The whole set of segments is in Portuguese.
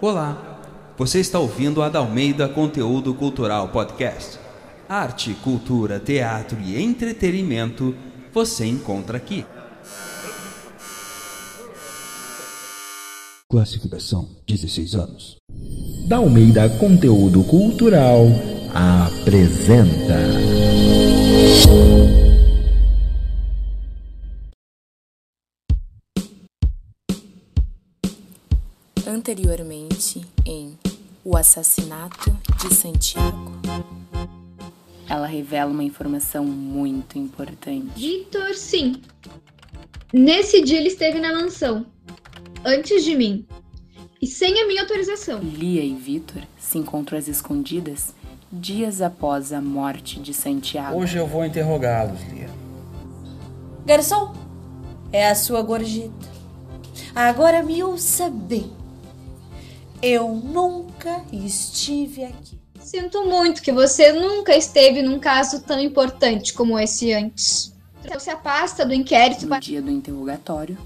Olá, você está ouvindo a Dalmeida Conteúdo Cultural Podcast. Arte, cultura, teatro e entretenimento você encontra aqui. Classificação 16 anos. Dalmeida Conteúdo Cultural apresenta. Anteriormente em O Assassinato de Santiago. Ela revela uma informação muito importante. Vitor, sim. Nesse dia ele esteve na mansão. Antes de mim. E sem a minha autorização. Lia e Vitor se encontram às escondidas dias após a morte de Santiago. Hoje eu vou interrogá-los, Lia. Garçom, é a sua gorjeta. Agora me ouça bem. Eu nunca estive aqui. Sinto muito que você nunca esteve num caso tão importante como esse antes. Se afasta do inquérito. No dia do interrogatório,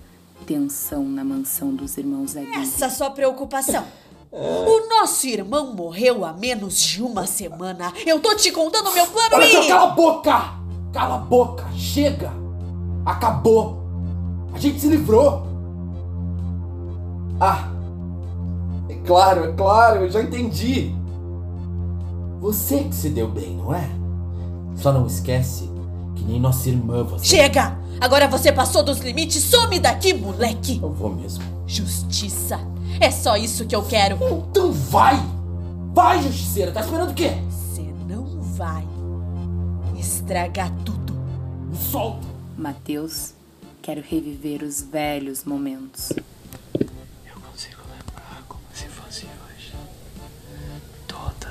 tensão na mansão dos irmãos Aguirre. Essa sua preocupação. O nosso irmão morreu há menos de uma semana. Eu tô te contando meu plano Olha e... cala a boca! Cala a boca! Chega! Acabou! A gente se livrou! Ah! É claro, é claro, eu já entendi! Você que se deu bem, não é? Só não esquece que nem nossa irmã você. Chega! Agora você passou dos limites. Some daqui, moleque! Eu vou mesmo. Justiça. É só isso que eu quero. Então vai! Vai, justiceira! Tá esperando o quê? Você não vai estragar tudo. Me solta! Mateus, quero reviver os velhos momentos.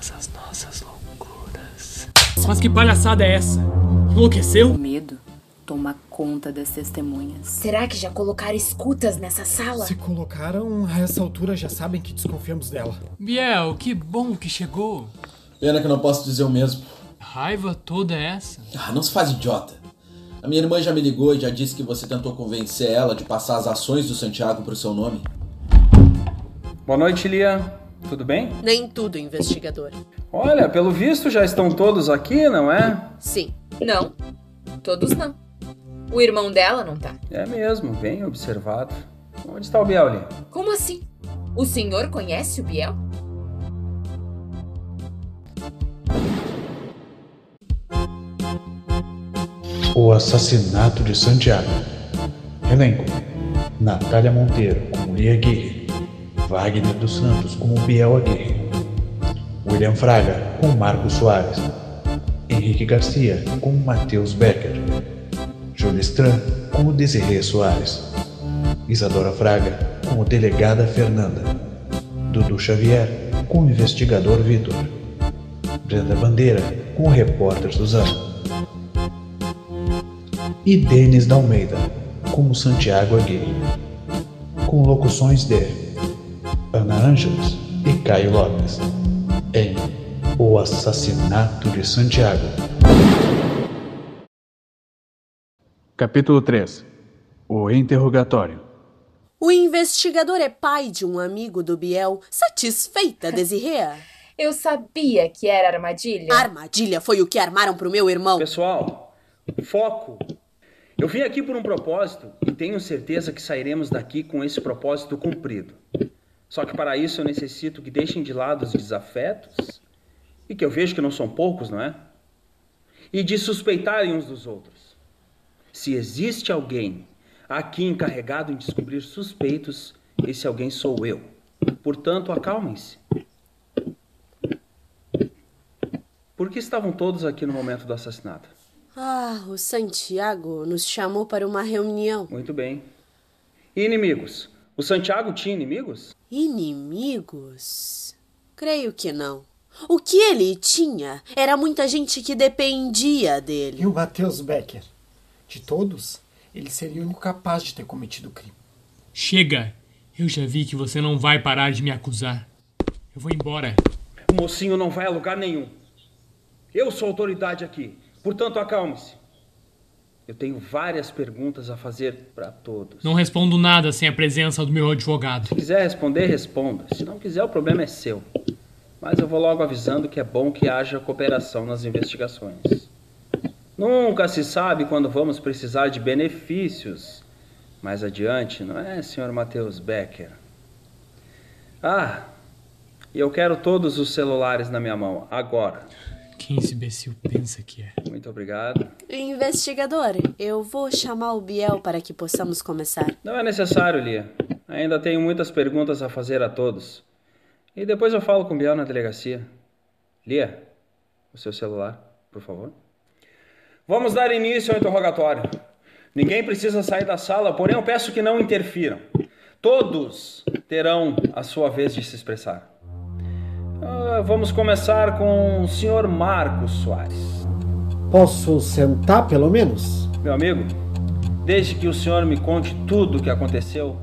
Todas as nossas loucuras. Mas que palhaçada é essa? Enlouqueceu? O medo toma conta das testemunhas. Será que já colocaram escutas nessa sala? Se colocaram, a essa altura já sabem que desconfiamos dela. Biel, que bom que chegou. Pena que eu não posso dizer o mesmo. Raiva toda essa. Ah, não se faz idiota. A minha irmã já me ligou e já disse que você tentou convencer ela de passar as ações do Santiago pro seu nome. Boa noite, Lia. Tudo bem? Nem tudo, investigador. Olha, pelo visto já estão todos aqui, não é? Sim. Não. Todos não. O irmão dela não tá. É mesmo, bem observado. Onde está o Biel, Lia? Como assim? O senhor conhece o Biel? O assassinato de Santiago. Elenco: Natália Monteiro como Lia Wagner dos Santos como Biel Aguirre, William Fraga como Marcos Soares, Henrique Garcia como Matheus Becker, Júlia Stran como Desirê Soares, Isadora Fraga como Delegada Fernanda, Dudu Xavier como Investigador Vitor, Brenda Bandeira como Repórter Suzano. E Denis da Almeida como Santiago Aguirre, com locuções de Ana Ângeles e Caio Lopes, em O Assassinato de Santiago. Capítulo 3 O Interrogatório O investigador é pai de um amigo do Biel. Satisfeita, Desirê? Eu sabia que era armadilha. Armadilha foi o que armaram pro meu irmão. Pessoal, foco. Eu vim aqui por um propósito e tenho certeza que sairemos daqui com esse propósito cumprido. Só que para isso eu necessito que deixem de lado os desafetos, e que eu vejo que não são poucos, não é? E de suspeitarem uns dos outros. Se existe alguém aqui encarregado em descobrir suspeitos, esse alguém sou eu. Portanto, acalmem-se. Por que estavam todos aqui no momento do assassinato? Ah, o Santiago nos chamou para uma reunião. Muito bem. E inimigos? O Santiago tinha inimigos? Inimigos? Creio que não. O que ele tinha era muita gente que dependia dele. E o Matheus Becker? De todos, ele seria o único capaz de ter cometido o crime. Chega! Eu já vi que você não vai parar de me acusar. Eu vou embora. O mocinho não vai a lugar nenhum. Eu sou autoridade aqui. Portanto, acalme-se. Eu tenho várias perguntas a fazer para todos. Não respondo nada sem a presença do meu advogado. Se quiser responder, responda. Se não quiser, o problema é seu. Mas eu vou logo avisando que é bom que haja cooperação nas investigações. Nunca se sabe quando vamos precisar de benefícios mais adiante, não é, Sr. Matheus Becker? Ah, e eu quero todos os celulares na minha mão, agora. Quem esse imbecil pensa que é? Muito obrigado. Investigador, eu vou chamar o Biel para que possamos começar. Não é necessário, Lia. Ainda tenho muitas perguntas a fazer a todos. E depois eu falo com o Biel na delegacia. Lia, o seu celular, por favor. Vamos dar início ao interrogatório. Ninguém precisa sair da sala, porém eu peço que não interfiram. Todos terão a sua vez de se expressar. Ah, vamos começar com o senhor Marcos Soares. Posso sentar, pelo menos? Meu amigo, desde que o senhor me conte tudo o que aconteceu,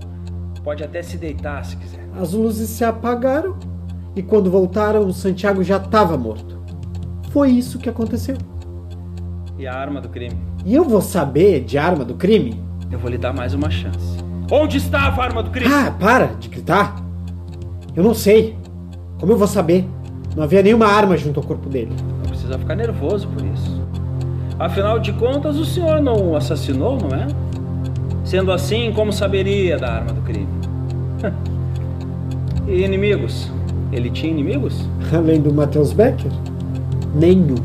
pode até se deitar se quiser. As luzes se apagaram e quando voltaram, o Santiago já estava morto. Foi isso que aconteceu. E a arma do crime? E eu vou saber de arma do crime? Eu vou lhe dar mais uma chance. Onde estava a arma do crime? Ah, para de gritar. Eu não sei. Como eu vou saber? Não havia nenhuma arma junto ao corpo dele. Não precisa ficar nervoso por isso. Afinal de contas, o senhor não o assassinou, não é? Sendo assim, como saberia da arma do crime? e inimigos? Ele tinha inimigos? Além do Matheus Becker? Nenhum.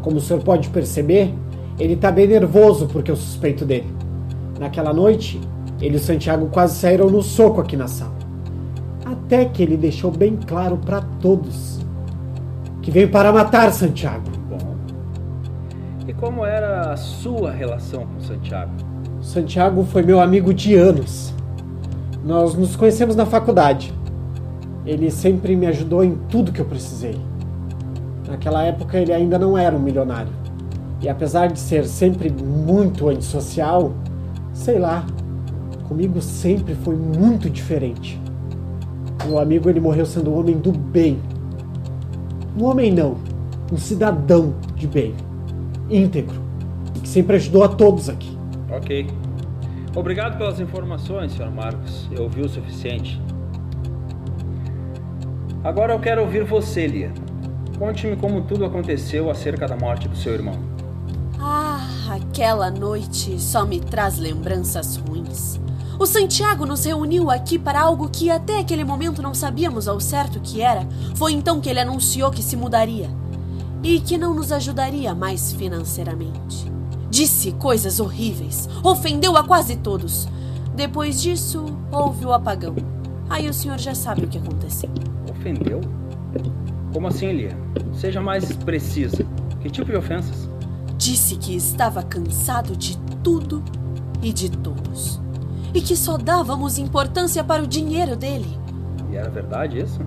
Como o senhor pode perceber, ele tá bem nervoso porque eu suspeito dele. Naquela noite, ele e o Santiago quase saíram no soco aqui na sala. Até que ele deixou bem claro para todos que veio para matar Santiago. Bom. E como era a sua relação com Santiago? Santiago foi meu amigo de anos. Nós nos conhecemos na faculdade. Ele sempre me ajudou em tudo que eu precisei. Naquela época ele ainda não era um milionário. E apesar de ser sempre muito antissocial, sei lá, comigo sempre foi muito diferente. Meu amigo ele morreu sendo um homem do bem. Um homem não, um cidadão de bem, íntegro, que sempre ajudou a todos aqui. Ok. Obrigado pelas informações, Sr. Marcos. Eu ouvi o suficiente. Agora eu quero ouvir você, Lia. Conte-me como tudo aconteceu acerca da morte do seu irmão. Ah, aquela noite só me traz lembranças ruins. O Santiago nos reuniu aqui para algo que até aquele momento não sabíamos ao certo o que era. Foi então que ele anunciou que se mudaria e que não nos ajudaria mais financeiramente. Disse coisas horríveis, ofendeu a quase todos. Depois disso, houve o apagão. Aí o senhor já sabe o que aconteceu. Ofendeu? Como assim, Lia? Seja mais precisa. Que tipo de ofensas? Disse que estava cansado de tudo e de todos. E que só dávamos importância para o dinheiro dele. E era verdade isso?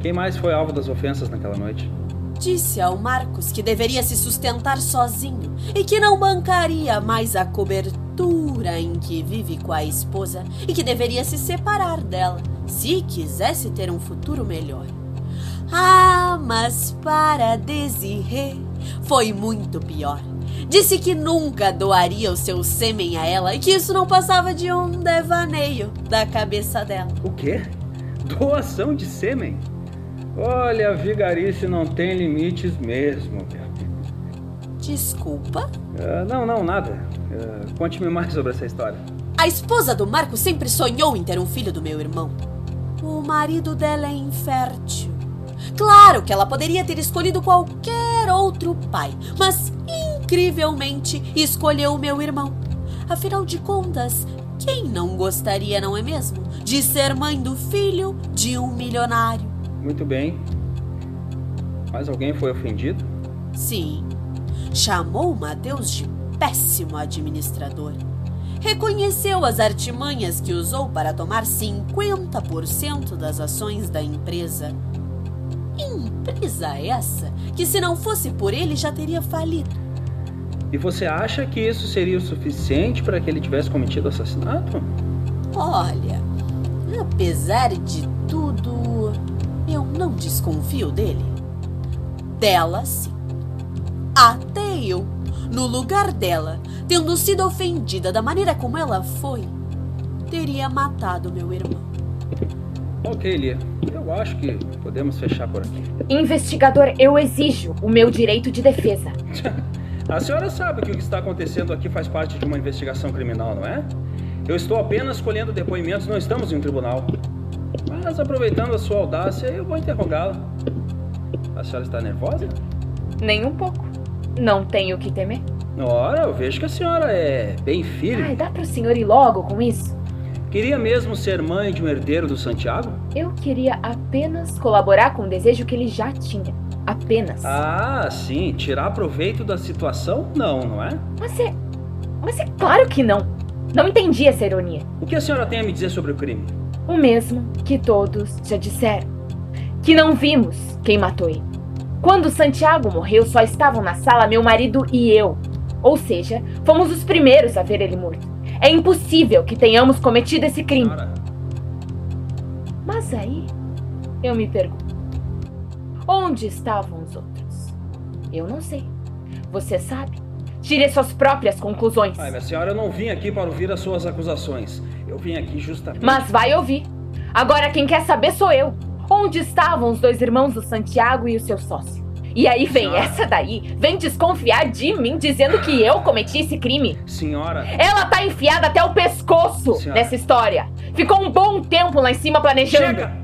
Quem mais foi alvo das ofensas naquela noite? Disse ao Marcos que deveria se sustentar sozinho e que não bancaria mais a cobertura em que vive com a esposa e que deveria se separar dela se quisesse ter um futuro melhor. Ah, mas para Desirê foi muito pior. Disse que nunca doaria o seu sêmen a ela e que isso não passava de um devaneio da cabeça dela. O quê? Doação de sêmen? Olha, a vigarice não tem limites mesmo. Desculpa? Uh, não, não, nada. Uh, Conte-me mais sobre essa história. A esposa do Marco sempre sonhou em ter um filho do meu irmão. O marido dela é infértil. Claro que ela poderia ter escolhido qualquer outro pai, mas incrivelmente escolheu o meu irmão. Afinal de contas, quem não gostaria, não é mesmo, de ser mãe do filho de um milionário? Muito bem. Mas alguém foi ofendido? Sim. Chamou Mateus de péssimo administrador. Reconheceu as artimanhas que usou para tomar 50% das ações da empresa. Empresa essa que, se não fosse por ele, já teria falido. E você acha que isso seria o suficiente para que ele tivesse cometido assassinato? Olha, apesar de tudo, eu não desconfio dele. Dela, sim. Até eu no lugar dela, tendo sido ofendida da maneira como ela foi, teria matado meu irmão. Ok, Lia. Eu acho que podemos fechar por aqui. Investigador, eu exijo o meu direito de defesa. A senhora sabe que o que está acontecendo aqui faz parte de uma investigação criminal, não é? Eu estou apenas colhendo depoimentos, não estamos em um tribunal. Mas aproveitando a sua audácia, eu vou interrogá-la. A senhora está nervosa? Nem um pouco. Não tenho o que temer. Ora, eu vejo que a senhora é bem firme. Ai, dá para o senhor ir logo com isso? Queria mesmo ser mãe de um herdeiro do Santiago? Eu queria apenas colaborar com o desejo que ele já tinha. Apenas. Ah, sim. Tirar proveito da situação? Não, não é? Mas é. Mas é claro que não. Não entendi essa ironia. O que a senhora tem a me dizer sobre o crime? O mesmo que todos já disseram. Que não vimos quem matou ele. Quando Santiago morreu, só estavam na sala meu marido e eu. Ou seja, fomos os primeiros a ver ele morto. É impossível que tenhamos cometido esse crime. Mas aí, eu me pergunto: onde estavam os outros? Eu não sei. Você sabe? Tire suas próprias conclusões. Ai, minha senhora, eu não vim aqui para ouvir as suas acusações. Eu vim aqui justamente. Mas vai ouvir. Agora quem quer saber sou eu. Onde estavam os dois irmãos do Santiago e o seu sócio? E aí vem Senhora. essa daí, vem desconfiar de mim dizendo que eu cometi esse crime. Senhora. Ela tá enfiada até o pescoço Senhora. nessa história. Ficou um bom tempo lá em cima planejando. Chega!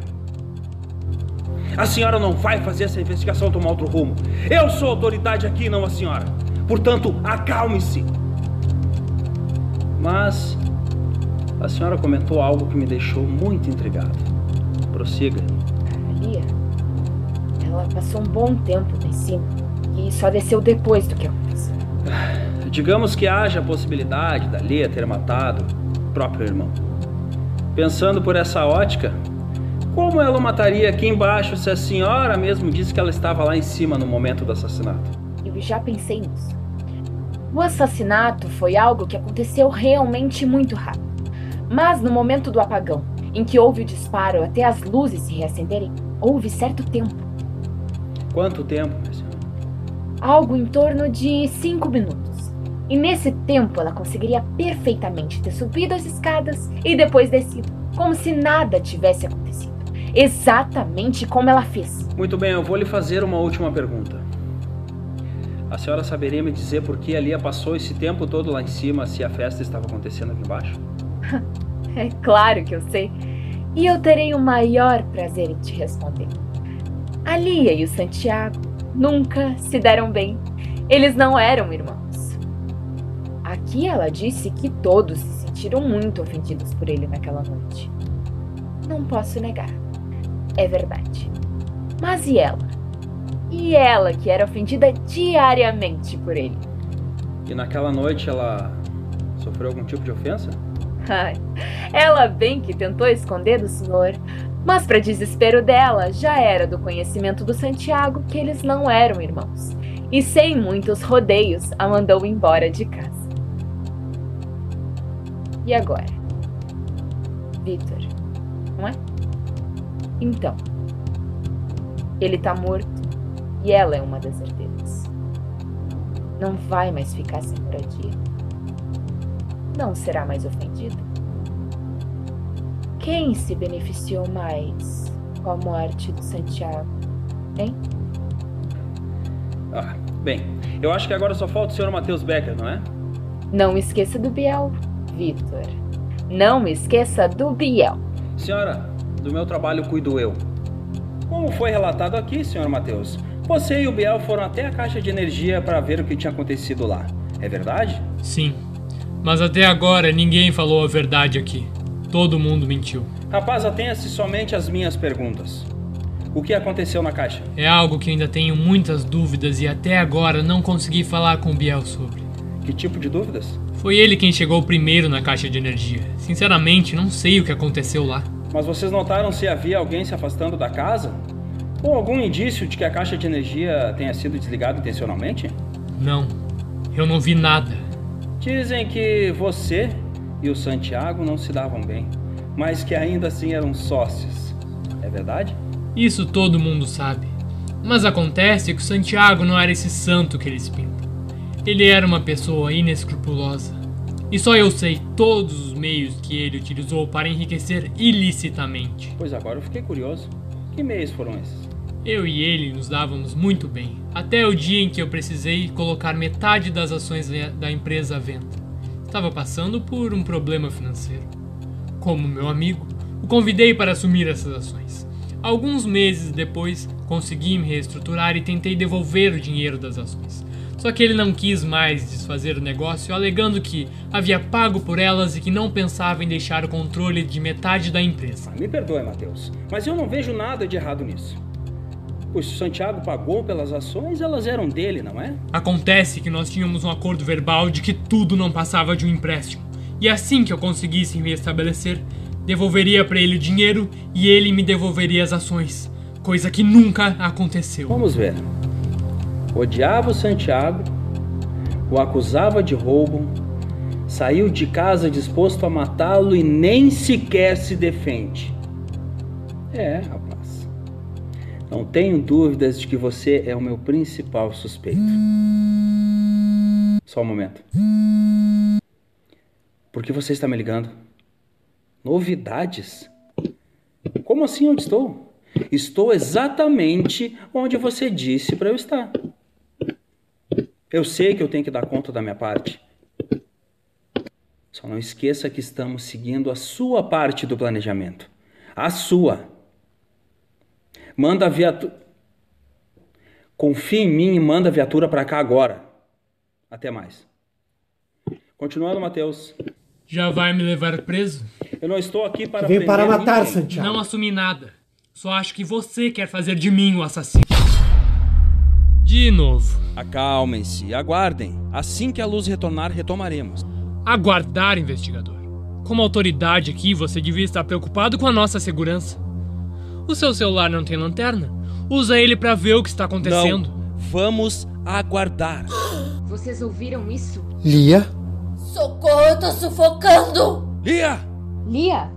A senhora não vai fazer essa investigação tomar outro rumo. Eu sou autoridade aqui, não a senhora. Portanto, acalme-se. Mas a senhora comentou algo que me deixou muito intrigado. Prossiga. Lia, ela passou um bom tempo lá em cima e só desceu depois do que aconteceu. Digamos que haja a possibilidade da Lia ter matado o próprio irmão. Pensando por essa ótica, como ela o mataria aqui embaixo se a senhora mesmo disse que ela estava lá em cima no momento do assassinato? Eu já pensei nisso. O assassinato foi algo que aconteceu realmente muito rápido. Mas no momento do apagão, em que houve o disparo até as luzes se reacenderem, houve certo tempo. Quanto tempo, minha senhora? Algo em torno de cinco minutos. E nesse tempo ela conseguiria perfeitamente ter subido as escadas e depois descido, como se nada tivesse acontecido. Exatamente como ela fez. Muito bem, eu vou lhe fazer uma última pergunta. A senhora saberia me dizer por que a Lia passou esse tempo todo lá em cima se a festa estava acontecendo aqui embaixo? É claro que eu sei. E eu terei o maior prazer em te responder. A Lia e o Santiago nunca se deram bem. Eles não eram irmãos. Aqui ela disse que todos se sentiram muito ofendidos por ele naquela noite. Não posso negar. É verdade. Mas e ela? E ela que era ofendida diariamente por ele? E naquela noite ela sofreu algum tipo de ofensa? Ai, ela bem que tentou esconder do senhor, mas para desespero dela, já era do conhecimento do Santiago que eles não eram irmãos. E sem muitos rodeios, a mandou embora de casa. E agora? Victor, não é? Então, ele tá morto e ela é uma das herdeiras. Não vai mais ficar sem moradia. Não será mais ofendida. Quem se beneficiou mais com a morte do Santiago, hein? Ah, bem, eu acho que agora só falta o senhor Matheus Becker, não é? Não esqueça do Biel, Victor. Não esqueça do Biel. Senhora, do meu trabalho cuido eu. Como foi relatado aqui, senhor Matheus, você e o Biel foram até a caixa de energia para ver o que tinha acontecido lá. É verdade? Sim. Mas até agora ninguém falou a verdade aqui. Todo mundo mentiu. Rapaz, atenha-se somente às minhas perguntas. O que aconteceu na caixa? É algo que ainda tenho muitas dúvidas e até agora não consegui falar com o Biel sobre. Que tipo de dúvidas? Foi ele quem chegou primeiro na caixa de energia. Sinceramente, não sei o que aconteceu lá. Mas vocês notaram se havia alguém se afastando da casa? Ou algum indício de que a caixa de energia tenha sido desligada intencionalmente? Não, eu não vi nada. Dizem que você e o Santiago não se davam bem, mas que ainda assim eram sócios. É verdade? Isso todo mundo sabe. Mas acontece que o Santiago não era esse santo que eles pintam. Ele era uma pessoa inescrupulosa. E só eu sei todos os meios que ele utilizou para enriquecer ilicitamente. Pois agora eu fiquei curioso. Que meios foram esses? Eu e ele nos dávamos muito bem, até o dia em que eu precisei colocar metade das ações da empresa à venda. Estava passando por um problema financeiro. Como meu amigo, o convidei para assumir essas ações. Alguns meses depois, consegui me reestruturar e tentei devolver o dinheiro das ações. Só que ele não quis mais desfazer o negócio, alegando que havia pago por elas e que não pensava em deixar o controle de metade da empresa. Me perdoe, Matheus, mas eu não vejo nada de errado nisso. Pois se o Santiago pagou pelas ações, elas eram dele, não é? Acontece que nós tínhamos um acordo verbal de que tudo não passava de um empréstimo. E assim que eu conseguisse me estabelecer, devolveria para ele o dinheiro e ele me devolveria as ações. Coisa que nunca aconteceu. Vamos ver odiava o Santiago, o acusava de roubo, saiu de casa disposto a matá-lo e nem sequer se defende. É, rapaz. Não tenho dúvidas de que você é o meu principal suspeito. Só um momento. Por que você está me ligando? Novidades? Como assim onde estou? Estou exatamente onde você disse para eu estar. Eu sei que eu tenho que dar conta da minha parte. Só não esqueça que estamos seguindo a sua parte do planejamento. A sua. Manda a viatura. Confia em mim e manda a viatura para cá agora. Até mais. Continuando, Matheus. Já vai me levar preso? Eu não estou aqui para Veio para matar, ninguém. Santiago. Não assumi nada. Só acho que você quer fazer de mim o assassino. De novo. Acalmem-se, aguardem. Assim que a luz retornar, retomaremos. Aguardar, investigador. Como autoridade aqui, você devia estar preocupado com a nossa segurança. O seu celular não tem lanterna? Usa ele para ver o que está acontecendo. Não. Vamos aguardar. Vocês ouviram isso? Lia? Socorro, eu tô sufocando! Lia! Lia?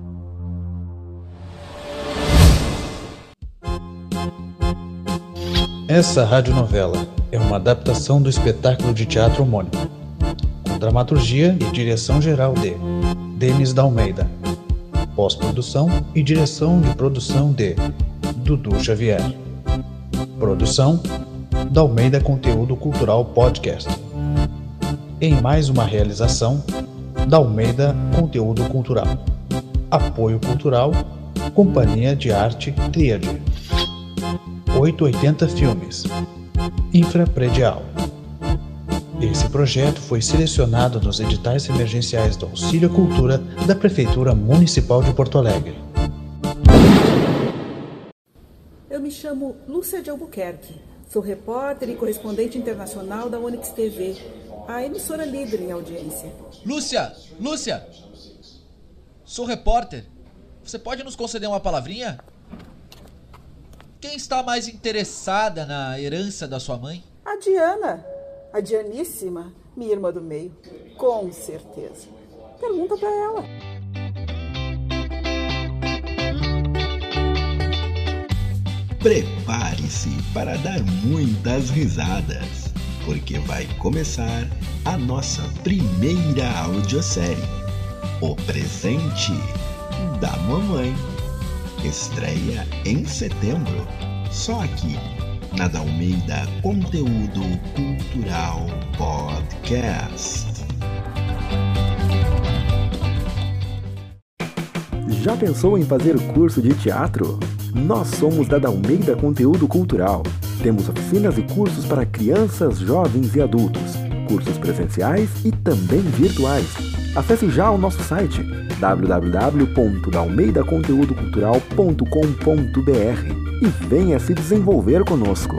Essa radionovela é uma adaptação do espetáculo de teatro homônimo, com dramaturgia e direção geral de Denis Dalmeida, pós-produção e direção de produção de Dudu Xavier. Produção Dalmeida Conteúdo Cultural Podcast. Em mais uma realização Dalmeida Conteúdo Cultural. Apoio Cultural Companhia de Arte Tríade. 880 Filmes. Infrapredial. Esse projeto foi selecionado nos editais emergenciais do Auxílio Cultura da Prefeitura Municipal de Porto Alegre. Eu me chamo Lúcia de Albuquerque. Sou repórter e correspondente internacional da Onyx TV, a emissora líder em audiência. Lúcia! Lúcia! Sou repórter. Você pode nos conceder uma palavrinha? Quem está mais interessada na herança da sua mãe? A Diana. A Dianíssima, minha irmã do meio. Com certeza. Pergunta para ela. Prepare-se para dar muitas risadas, porque vai começar a nossa primeira audiosérie: O Presente da Mamãe. Estreia em setembro, só aqui na Dalmeida Conteúdo Cultural Podcast. Já pensou em fazer curso de teatro? Nós somos da Dalmeida Conteúdo Cultural. Temos oficinas e cursos para crianças, jovens e adultos, cursos presenciais e também virtuais. Acesse já o nosso site www.dalmeidaconteudocultural.com.br e venha se desenvolver conosco.